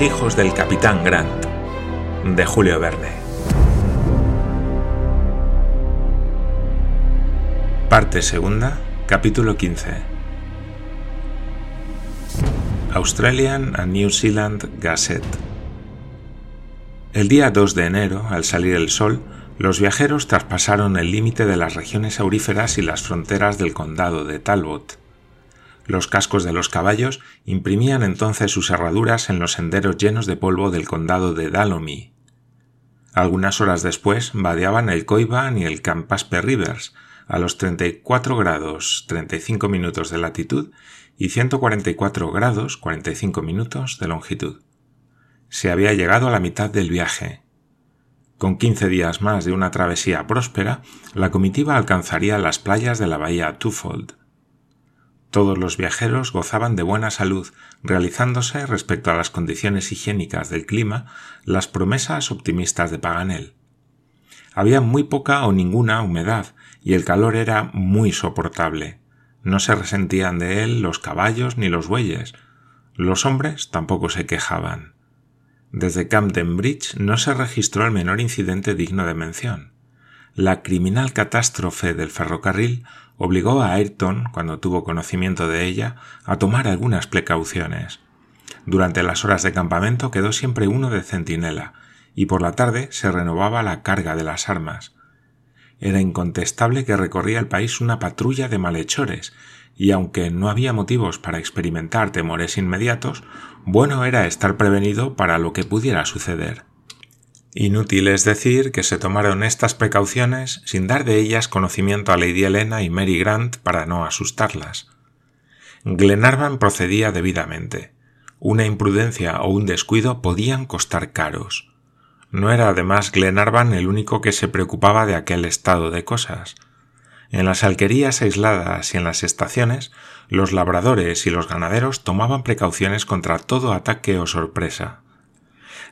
Hijos del capitán Grant, de Julio Verne. Parte segunda, capítulo 15. Australian and New Zealand Gazette. El día 2 de enero, al salir el sol, los viajeros traspasaron el límite de las regiones auríferas y las fronteras del condado de Talbot. Los cascos de los caballos imprimían entonces sus herraduras en los senderos llenos de polvo del condado de Dalomy. Algunas horas después vadeaban el Coiban y el Campaspe Rivers a los 34 grados 35 minutos de latitud y 144 grados 45 minutos de longitud. Se había llegado a la mitad del viaje. Con quince días más de una travesía próspera, la comitiva alcanzaría las playas de la bahía Twofold. Todos los viajeros gozaban de buena salud, realizándose respecto a las condiciones higiénicas del clima las promesas optimistas de Paganel. Había muy poca o ninguna humedad y el calor era muy soportable. No se resentían de él los caballos ni los bueyes. Los hombres tampoco se quejaban. Desde Camden Bridge no se registró el menor incidente digno de mención. La criminal catástrofe del ferrocarril obligó a Ayrton, cuando tuvo conocimiento de ella, a tomar algunas precauciones. Durante las horas de campamento quedó siempre uno de centinela, y por la tarde se renovaba la carga de las armas. Era incontestable que recorría el país una patrulla de malhechores, y aunque no había motivos para experimentar temores inmediatos, bueno era estar prevenido para lo que pudiera suceder. Inútil es decir que se tomaron estas precauciones sin dar de ellas conocimiento a Lady Helena y Mary Grant para no asustarlas. Glenarvan procedía debidamente. Una imprudencia o un descuido podían costar caros. No era además Glenarvan el único que se preocupaba de aquel estado de cosas. En las alquerías aisladas y en las estaciones, los labradores y los ganaderos tomaban precauciones contra todo ataque o sorpresa.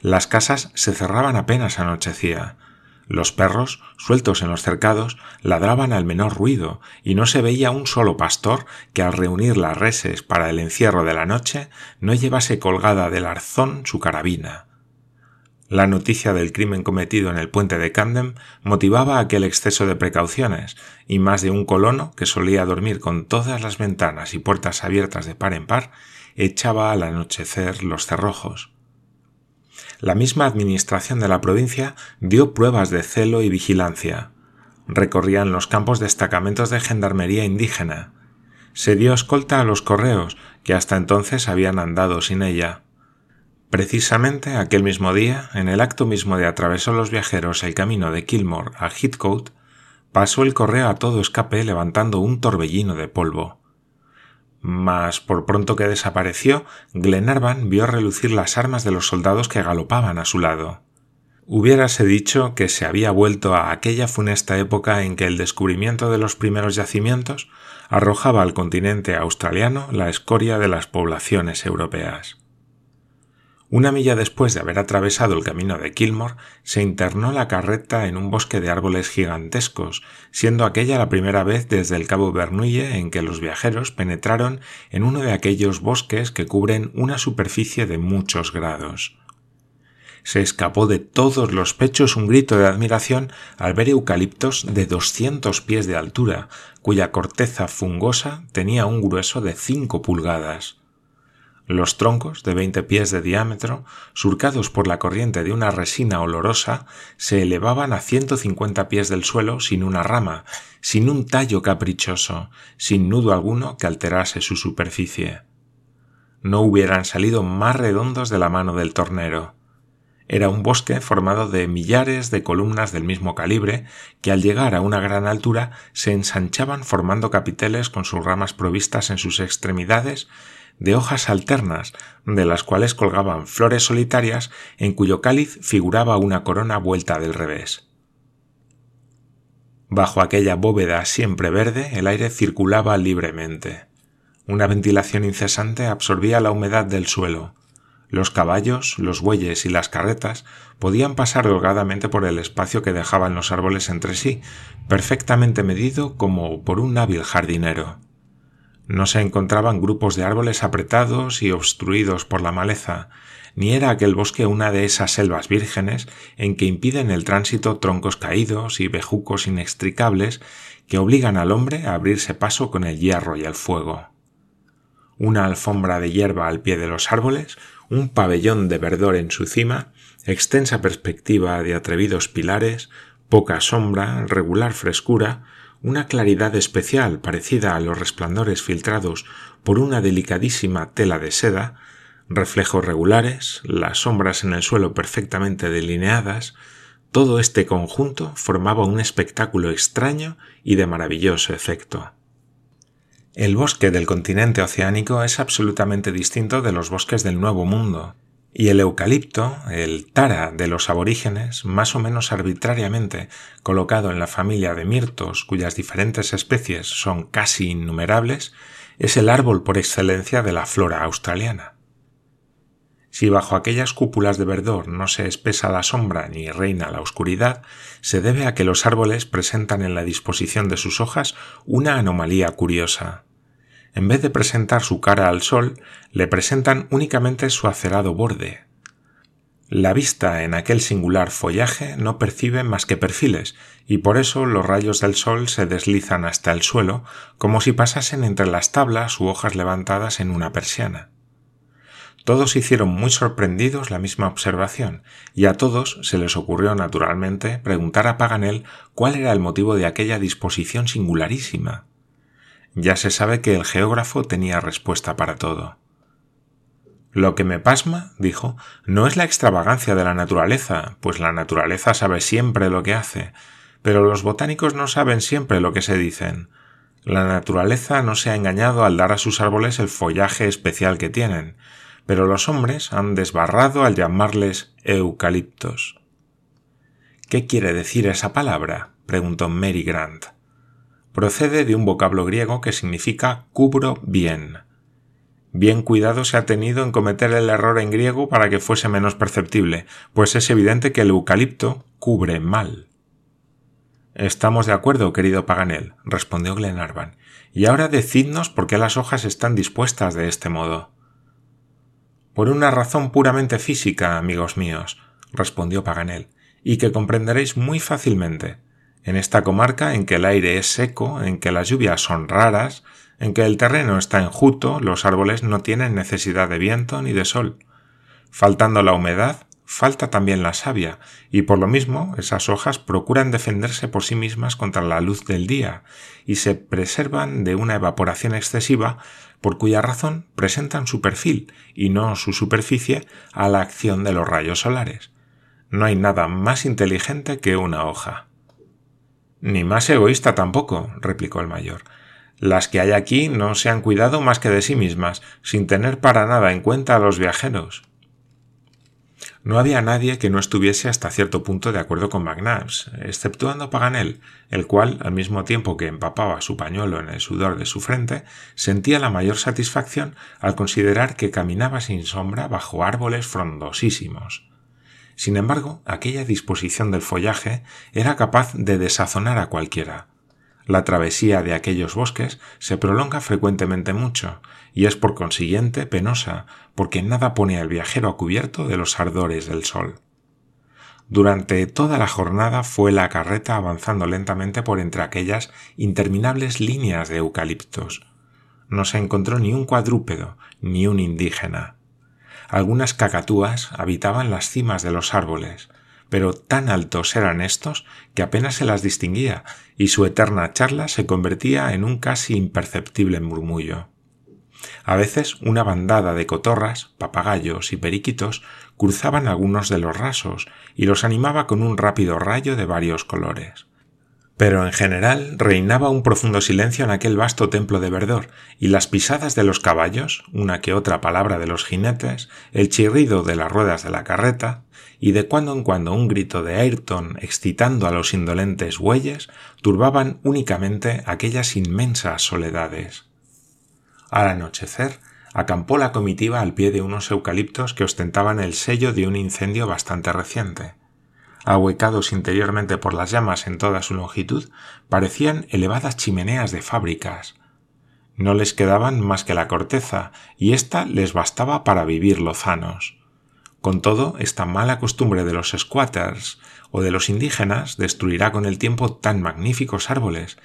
Las casas se cerraban apenas anochecía. Los perros, sueltos en los cercados, ladraban al menor ruido, y no se veía un solo pastor que al reunir las reses para el encierro de la noche no llevase colgada del arzón su carabina. La noticia del crimen cometido en el puente de Camden motivaba aquel exceso de precauciones, y más de un colono, que solía dormir con todas las ventanas y puertas abiertas de par en par, echaba al anochecer los cerrojos la misma administración de la provincia dio pruebas de celo y vigilancia. Recorrían los campos destacamentos de gendarmería indígena. Se dio escolta a los correos, que hasta entonces habían andado sin ella. Precisamente aquel mismo día, en el acto mismo de atravesar los viajeros el camino de Kilmore a Heathcote, pasó el correo a todo escape levantando un torbellino de polvo mas por pronto que desapareció, Glenarvan vio relucir las armas de los soldados que galopaban a su lado. Hubiérase dicho que se había vuelto a aquella funesta época en que el descubrimiento de los primeros yacimientos arrojaba al continente australiano la escoria de las poblaciones europeas. Una milla después de haber atravesado el camino de Kilmore, se internó la carreta en un bosque de árboles gigantescos, siendo aquella la primera vez desde el cabo Bernuille en que los viajeros penetraron en uno de aquellos bosques que cubren una superficie de muchos grados. Se escapó de todos los pechos un grito de admiración al ver eucaliptos de doscientos pies de altura, cuya corteza fungosa tenía un grueso de cinco pulgadas. Los troncos, de veinte pies de diámetro, surcados por la corriente de una resina olorosa, se elevaban a ciento cincuenta pies del suelo sin una rama, sin un tallo caprichoso, sin nudo alguno que alterase su superficie. No hubieran salido más redondos de la mano del tornero. Era un bosque formado de millares de columnas del mismo calibre que al llegar a una gran altura se ensanchaban formando capiteles con sus ramas provistas en sus extremidades de hojas alternas, de las cuales colgaban flores solitarias en cuyo cáliz figuraba una corona vuelta del revés. Bajo aquella bóveda siempre verde el aire circulaba libremente. Una ventilación incesante absorbía la humedad del suelo. Los caballos, los bueyes y las carretas podían pasar holgadamente por el espacio que dejaban los árboles entre sí, perfectamente medido como por un hábil jardinero. No se encontraban grupos de árboles apretados y obstruidos por la maleza, ni era aquel bosque una de esas selvas vírgenes en que impiden el tránsito troncos caídos y bejucos inextricables que obligan al hombre a abrirse paso con el hierro y el fuego. Una alfombra de hierba al pie de los árboles, un pabellón de verdor en su cima, extensa perspectiva de atrevidos pilares, poca sombra, regular frescura, una claridad especial parecida a los resplandores filtrados por una delicadísima tela de seda, reflejos regulares, las sombras en el suelo perfectamente delineadas, todo este conjunto formaba un espectáculo extraño y de maravilloso efecto. El bosque del continente oceánico es absolutamente distinto de los bosques del Nuevo Mundo, y el eucalipto, el tara de los aborígenes, más o menos arbitrariamente colocado en la familia de mirtos cuyas diferentes especies son casi innumerables, es el árbol por excelencia de la flora australiana. Si bajo aquellas cúpulas de verdor no se espesa la sombra ni reina la oscuridad, se debe a que los árboles presentan en la disposición de sus hojas una anomalía curiosa en vez de presentar su cara al sol, le presentan únicamente su acerado borde. La vista en aquel singular follaje no percibe más que perfiles, y por eso los rayos del sol se deslizan hasta el suelo como si pasasen entre las tablas u hojas levantadas en una persiana. Todos hicieron muy sorprendidos la misma observación, y a todos se les ocurrió naturalmente preguntar a Paganel cuál era el motivo de aquella disposición singularísima. Ya se sabe que el geógrafo tenía respuesta para todo. Lo que me pasma, dijo, no es la extravagancia de la naturaleza, pues la naturaleza sabe siempre lo que hace, pero los botánicos no saben siempre lo que se dicen. La naturaleza no se ha engañado al dar a sus árboles el follaje especial que tienen, pero los hombres han desbarrado al llamarles eucaliptos. ¿Qué quiere decir esa palabra? preguntó Mary Grant procede de un vocablo griego que significa cubro bien. Bien cuidado se ha tenido en cometer el error en griego para que fuese menos perceptible, pues es evidente que el eucalipto cubre mal. Estamos de acuerdo, querido Paganel, respondió Glenarvan. Y ahora decidnos por qué las hojas están dispuestas de este modo. Por una razón puramente física, amigos míos, respondió Paganel, y que comprenderéis muy fácilmente en esta comarca en que el aire es seco, en que las lluvias son raras, en que el terreno está enjuto, los árboles no tienen necesidad de viento ni de sol. Faltando la humedad, falta también la savia, y por lo mismo esas hojas procuran defenderse por sí mismas contra la luz del día, y se preservan de una evaporación excesiva, por cuya razón presentan su perfil y no su superficie a la acción de los rayos solares. No hay nada más inteligente que una hoja. Ni más egoísta tampoco, replicó el mayor. Las que hay aquí no se han cuidado más que de sí mismas, sin tener para nada en cuenta a los viajeros. No había nadie que no estuviese hasta cierto punto de acuerdo con McNabbs, exceptuando Paganel, el cual, al mismo tiempo que empapaba su pañuelo en el sudor de su frente, sentía la mayor satisfacción al considerar que caminaba sin sombra bajo árboles frondosísimos. Sin embargo, aquella disposición del follaje era capaz de desazonar a cualquiera. La travesía de aquellos bosques se prolonga frecuentemente mucho, y es por consiguiente penosa, porque nada pone al viajero a cubierto de los ardores del sol. Durante toda la jornada fue la carreta avanzando lentamente por entre aquellas interminables líneas de eucaliptos. No se encontró ni un cuadrúpedo, ni un indígena. Algunas cacatúas habitaban las cimas de los árboles, pero tan altos eran estos que apenas se las distinguía, y su eterna charla se convertía en un casi imperceptible murmullo. A veces una bandada de cotorras, papagayos y periquitos cruzaban algunos de los rasos y los animaba con un rápido rayo de varios colores. Pero en general reinaba un profundo silencio en aquel vasto templo de verdor, y las pisadas de los caballos, una que otra palabra de los jinetes, el chirrido de las ruedas de la carreta, y de cuando en cuando un grito de Ayrton excitando a los indolentes bueyes, turbaban únicamente aquellas inmensas soledades. Al anochecer, acampó la comitiva al pie de unos eucaliptos que ostentaban el sello de un incendio bastante reciente ahuecados interiormente por las llamas en toda su longitud, parecían elevadas chimeneas de fábricas. No les quedaban más que la corteza, y ésta les bastaba para vivir lozanos. Con todo, esta mala costumbre de los squatters o de los indígenas destruirá con el tiempo tan magníficos árboles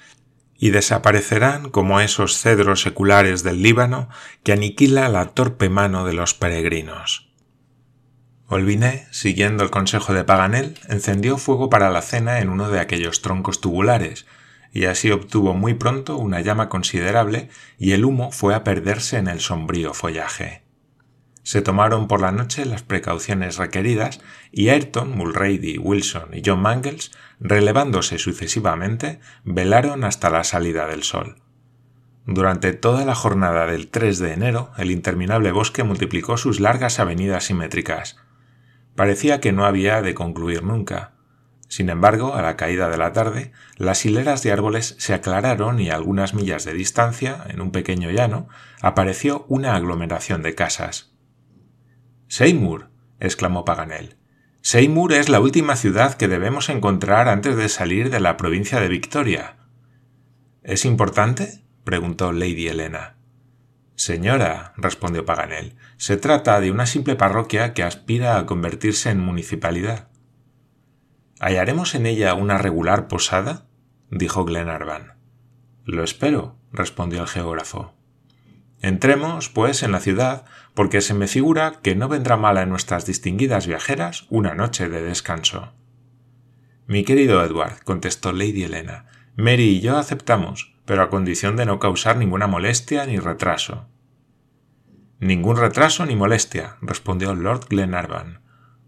y desaparecerán como esos cedros seculares del Líbano que aniquila la torpe mano de los peregrinos. Olviné, siguiendo el consejo de Paganel, encendió fuego para la cena en uno de aquellos troncos tubulares, y así obtuvo muy pronto una llama considerable y el humo fue a perderse en el sombrío follaje. Se tomaron por la noche las precauciones requeridas y Ayrton, Mulrady, Wilson y John Mangles, relevándose sucesivamente, velaron hasta la salida del sol. Durante toda la jornada del 3 de enero, el interminable bosque multiplicó sus largas avenidas simétricas. Parecía que no había de concluir nunca. Sin embargo, a la caída de la tarde, las hileras de árboles se aclararon y a algunas millas de distancia, en un pequeño llano, apareció una aglomeración de casas. Seymour, exclamó Paganel. Seymour es la última ciudad que debemos encontrar antes de salir de la provincia de Victoria. ¿Es importante? preguntó Lady Helena. Señora, respondió Paganel, se trata de una simple parroquia que aspira a convertirse en municipalidad. ¿Hallaremos en ella una regular posada? dijo Glenarvan. Lo espero, respondió el geógrafo. Entremos, pues, en la ciudad, porque se me figura que no vendrá mala en nuestras distinguidas viajeras una noche de descanso. Mi querido Edward, contestó Lady Helena, Mary y yo aceptamos, pero a condición de no causar ninguna molestia ni retraso. Ningún retraso ni molestia, respondió Lord Glenarvan.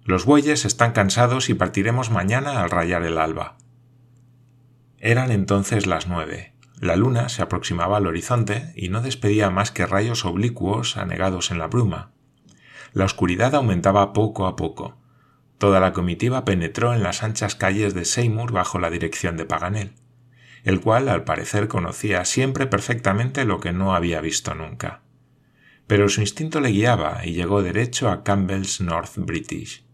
Los bueyes están cansados y partiremos mañana al rayar el alba. Eran entonces las nueve. La luna se aproximaba al horizonte y no despedía más que rayos oblicuos anegados en la bruma. La oscuridad aumentaba poco a poco. Toda la comitiva penetró en las anchas calles de Seymour bajo la dirección de Paganel, el cual al parecer conocía siempre perfectamente lo que no había visto nunca. Pero su instinto le guiaba y llegó derecho a Campbell's North British.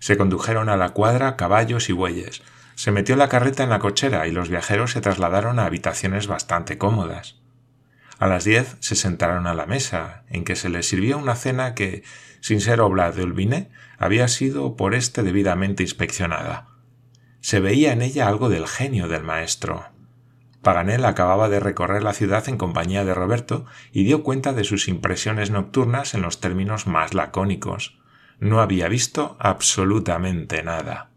Se condujeron a la cuadra caballos y bueyes. Se metió la carreta en la cochera y los viajeros se trasladaron a habitaciones bastante cómodas. A las diez se sentaron a la mesa, en que se les sirvió una cena que, sin ser obra de Olviné, había sido por éste debidamente inspeccionada. Se veía en ella algo del genio del maestro. Paganel acababa de recorrer la ciudad en compañía de Roberto y dio cuenta de sus impresiones nocturnas en los términos más lacónicos no había visto absolutamente nada.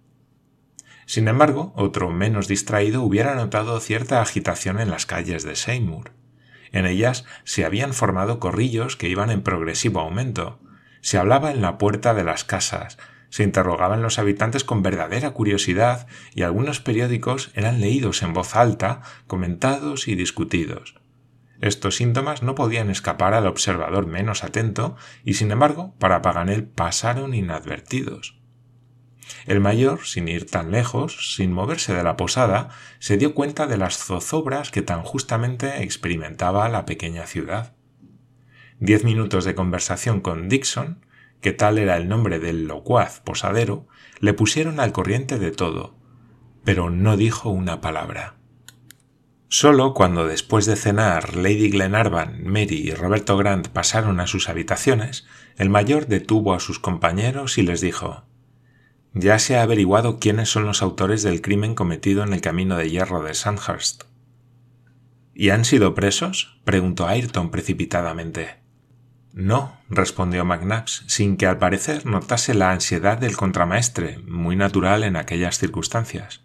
Sin embargo, otro menos distraído hubiera notado cierta agitación en las calles de Seymour. En ellas se habían formado corrillos que iban en progresivo aumento. Se hablaba en la puerta de las casas, se interrogaban los habitantes con verdadera curiosidad y algunos periódicos eran leídos en voz alta, comentados y discutidos. Estos síntomas no podían escapar al observador menos atento y sin embargo para Paganel pasaron inadvertidos. El mayor, sin ir tan lejos, sin moverse de la posada, se dio cuenta de las zozobras que tan justamente experimentaba la pequeña ciudad. Diez minutos de conversación con Dixon, que tal era el nombre del locuaz posadero, le pusieron al corriente de todo, pero no dijo una palabra. Solo cuando después de cenar Lady Glenarvan, Mary y Roberto Grant pasaron a sus habitaciones, el mayor detuvo a sus compañeros y les dijo Ya se ha averiguado quiénes son los autores del crimen cometido en el camino de hierro de Sandhurst. ¿Y han sido presos? preguntó Ayrton precipitadamente. No, respondió McNabbs, sin que al parecer notase la ansiedad del contramaestre, muy natural en aquellas circunstancias.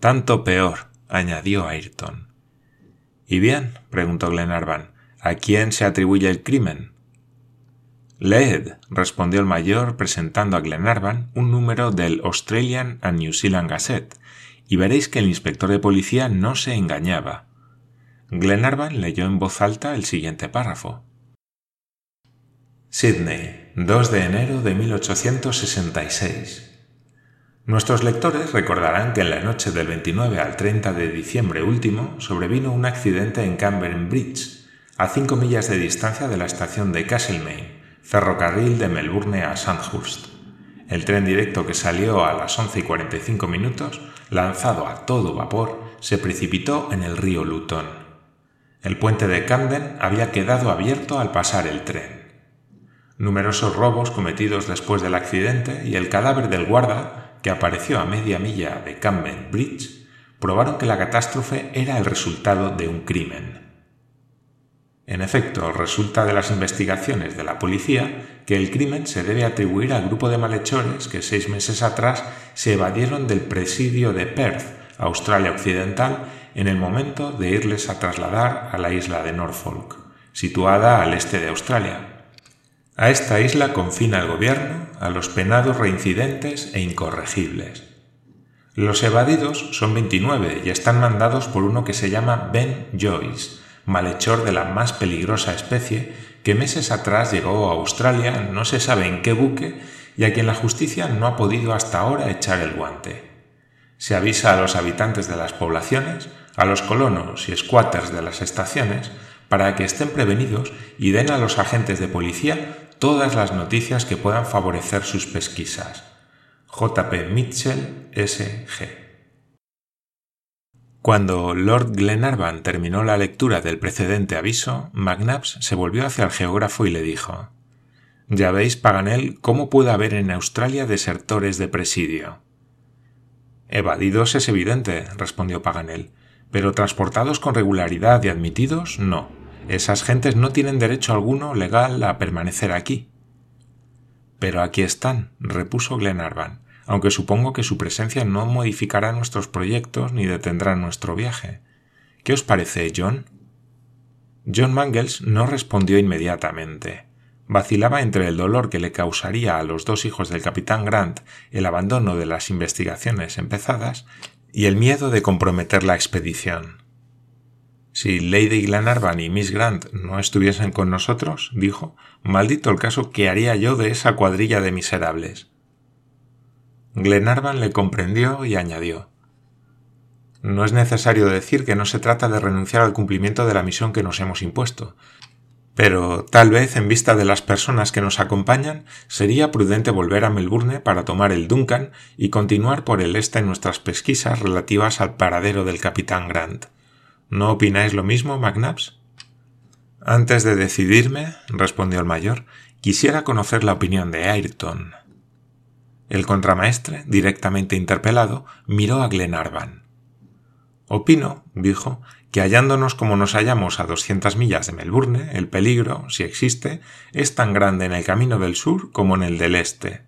Tanto peor, añadió Ayrton. ¿Y bien? preguntó Glenarvan. ¿A quién se atribuye el crimen? Leed, respondió el mayor presentando a Glenarvan un número del Australian and New Zealand Gazette, y veréis que el inspector de policía no se engañaba. Glenarvan leyó en voz alta el siguiente párrafo. Sydney, 2 de enero de 1866. Nuestros lectores recordarán que en la noche del 29 al 30 de diciembre último sobrevino un accidente en Camberwell Bridge, a cinco millas de distancia de la estación de Castlemaine, ferrocarril de Melbourne a Sandhurst. El tren directo que salió a las 11 y 45 minutos, lanzado a todo vapor, se precipitó en el río Luton. El puente de Camden había quedado abierto al pasar el tren. Numerosos robos cometidos después del accidente y el cadáver del guarda, que apareció a media milla de Camden Bridge, probaron que la catástrofe era el resultado de un crimen. En efecto, resulta de las investigaciones de la policía que el crimen se debe atribuir al grupo de malhechores que seis meses atrás se evadieron del presidio de Perth, Australia Occidental, en el momento de irles a trasladar a la isla de Norfolk, situada al este de Australia. A esta isla confina el gobierno a los penados reincidentes e incorregibles. Los evadidos son 29 y están mandados por uno que se llama Ben Joyce, malhechor de la más peligrosa especie, que meses atrás llegó a Australia no se sabe en qué buque y a quien la justicia no ha podido hasta ahora echar el guante. Se avisa a los habitantes de las poblaciones, a los colonos y squatters de las estaciones, para que estén prevenidos y den a los agentes de policía todas las noticias que puedan favorecer sus pesquisas. J.P. Mitchell, S.G. Cuando Lord Glenarvan terminó la lectura del precedente aviso, McNabbs se volvió hacia el geógrafo y le dijo Ya veis, Paganel, cómo puede haber en Australia desertores de presidio. Evadidos es evidente, respondió Paganel, pero transportados con regularidad y admitidos, no. Esas gentes no tienen derecho alguno legal a permanecer aquí. Pero aquí están, repuso Glenarvan aunque supongo que su presencia no modificará nuestros proyectos ni detendrá nuestro viaje. ¿Qué os parece, John? John Mangles no respondió inmediatamente. Vacilaba entre el dolor que le causaría a los dos hijos del capitán Grant el abandono de las investigaciones empezadas y el miedo de comprometer la expedición. Si Lady Glenarvan y Miss Grant no estuviesen con nosotros, dijo, maldito el caso que haría yo de esa cuadrilla de miserables. Glenarvan le comprendió y añadió No es necesario decir que no se trata de renunciar al cumplimiento de la misión que nos hemos impuesto, pero tal vez en vista de las personas que nos acompañan sería prudente volver a Melbourne para tomar el Duncan y continuar por el este en nuestras pesquisas relativas al paradero del capitán Grant. ¿No opináis lo mismo, McNabbs? Antes de decidirme, respondió el mayor, quisiera conocer la opinión de Ayrton. El contramaestre, directamente interpelado, miró a Glenarvan. Opino, dijo, que hallándonos como nos hallamos a doscientas millas de Melbourne, el peligro, si existe, es tan grande en el camino del sur como en el del este.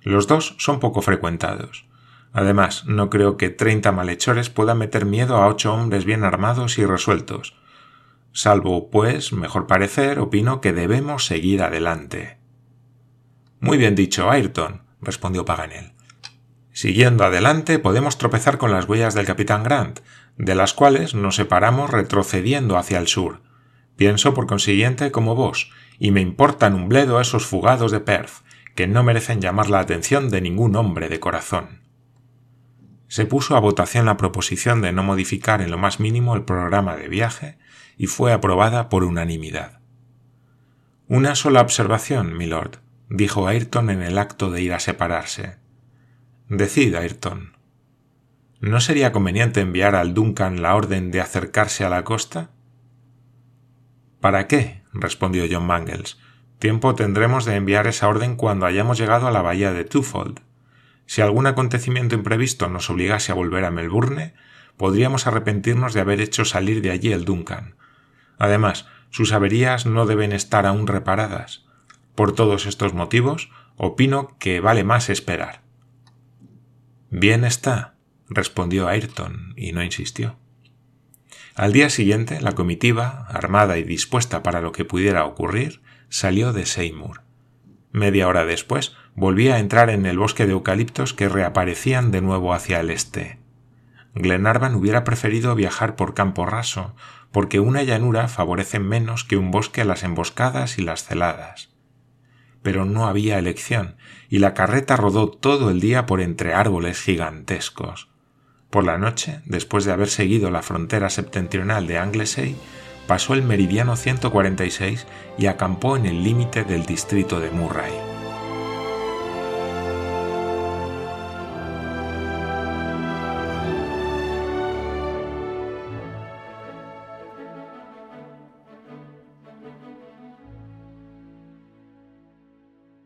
Los dos son poco frecuentados. Además, no creo que treinta malhechores puedan meter miedo a ocho hombres bien armados y resueltos. Salvo, pues, mejor parecer, opino que debemos seguir adelante. Muy bien dicho, Ayrton, respondió Paganel. Siguiendo adelante podemos tropezar con las huellas del capitán Grant, de las cuales nos separamos retrocediendo hacia el sur. Pienso, por consiguiente, como vos, y me importan un bledo esos fugados de Perth, que no merecen llamar la atención de ningún hombre de corazón. Se puso a votación la proposición de no modificar en lo más mínimo el programa de viaje y fue aprobada por unanimidad. Una sola observación, milord, dijo Ayrton en el acto de ir a separarse. Decid, Ayrton. ¿No sería conveniente enviar al Duncan la orden de acercarse a la costa? ¿Para qué? respondió John Mangles. Tiempo tendremos de enviar esa orden cuando hayamos llegado a la bahía de Twofold. Si algún acontecimiento imprevisto nos obligase a volver a Melbourne, podríamos arrepentirnos de haber hecho salir de allí el Duncan. Además, sus averías no deben estar aún reparadas. Por todos estos motivos, opino que vale más esperar. Bien está, respondió Ayrton, y no insistió. Al día siguiente, la comitiva, armada y dispuesta para lo que pudiera ocurrir, salió de Seymour. Media hora después, volvía a entrar en el bosque de eucaliptos que reaparecían de nuevo hacia el este. Glenarvan hubiera preferido viajar por campo raso, porque una llanura favorece menos que un bosque las emboscadas y las celadas pero no había elección, y la carreta rodó todo el día por entre árboles gigantescos. Por la noche, después de haber seguido la frontera septentrional de Anglesey, pasó el meridiano 146 y acampó en el límite del distrito de Murray.